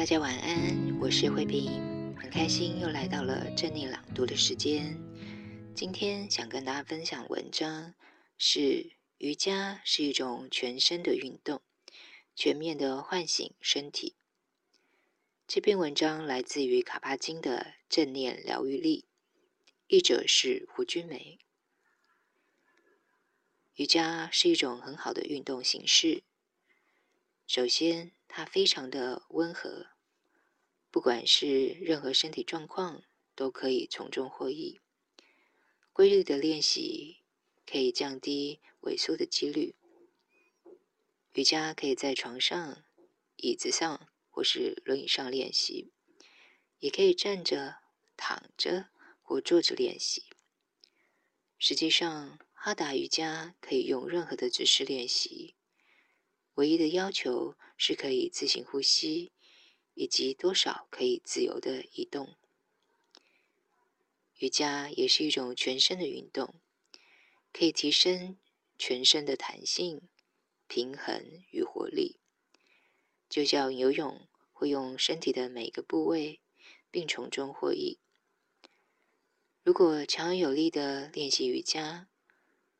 大家晚安，我是慧萍，很开心又来到了正念朗读的时间。今天想跟大家分享文章是瑜伽是一种全身的运动，全面的唤醒身体。这篇文章来自于卡巴金的《正念疗愈力》，译者是胡君梅。瑜伽是一种很好的运动形式。首先，它非常的温和，不管是任何身体状况，都可以从中获益。规律的练习可以降低萎缩的几率。瑜伽可以在床上、椅子上或是轮椅上练习，也可以站着、躺着或坐着练习。实际上，哈达瑜伽可以用任何的姿势练习。唯一的要求是可以自行呼吸，以及多少可以自由的移动。瑜伽也是一种全身的运动，可以提升全身的弹性、平衡与活力。就像游泳会用身体的每个部位，并从中获益。如果强而有力的练习瑜伽，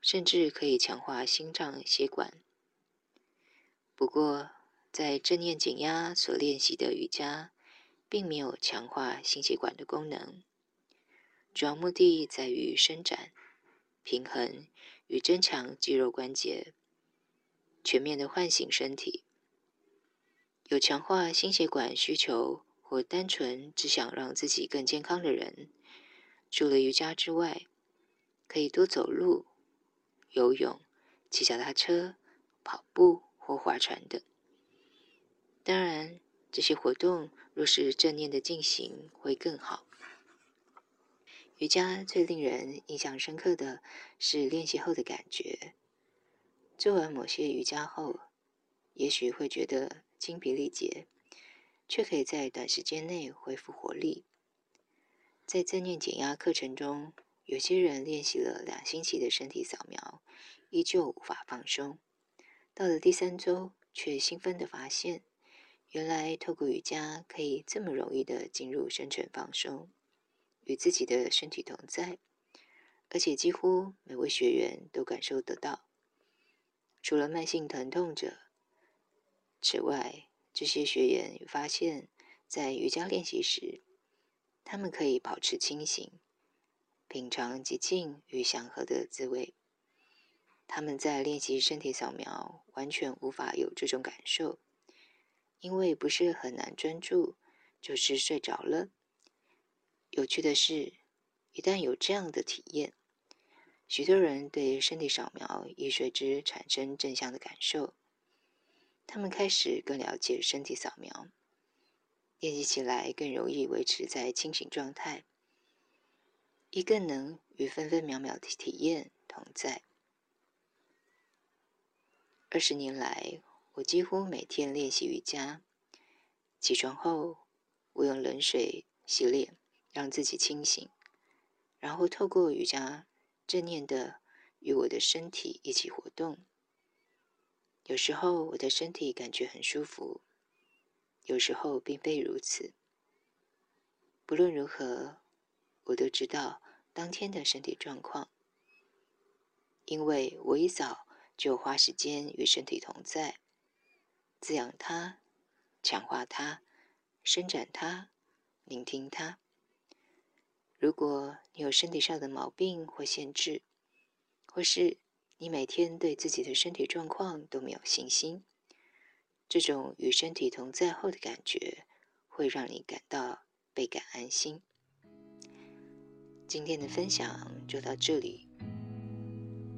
甚至可以强化心脏血管。不过，在正念减压所练习的瑜伽，并没有强化心血管的功能。主要目的在于伸展、平衡与增强肌肉关节，全面的唤醒身体。有强化心血管需求或单纯只想让自己更健康的人，除了瑜伽之外，可以多走路、游泳、骑脚踏车、跑步。或划船的，当然，这些活动若是正念的进行会更好。瑜伽最令人印象深刻的是练习后的感觉。做完某些瑜伽后，也许会觉得精疲力竭，却可以在短时间内恢复活力。在正念减压课程中，有些人练习了两星期的身体扫描，依旧无法放松。到了第三周，却兴奋地发现，原来透过瑜伽可以这么容易地进入深层放松，与自己的身体同在，而且几乎每位学员都感受得到。除了慢性疼痛者，此外，这些学员也发现，在瑜伽练习时，他们可以保持清醒，品尝寂静与祥和的滋味。他们在练习身体扫描，完全无法有这种感受，因为不是很难专注，就是睡着了。有趣的是，一旦有这样的体验，许多人对身体扫描亦随之产生正向的感受。他们开始更了解身体扫描，练习起来更容易维持在清醒状态，亦更能与分分秒秒的体验同在。二十年来，我几乎每天练习瑜伽。起床后，我用冷水洗脸，让自己清醒，然后透过瑜伽正念的与我的身体一起活动。有时候我的身体感觉很舒服，有时候并非如此。不论如何，我都知道当天的身体状况，因为我一早。就花时间与身体同在，滋养它，强化它，伸展它，聆听它。如果你有身体上的毛病或限制，或是你每天对自己的身体状况都没有信心，这种与身体同在后的感觉，会让你感到倍感安心。今天的分享就到这里。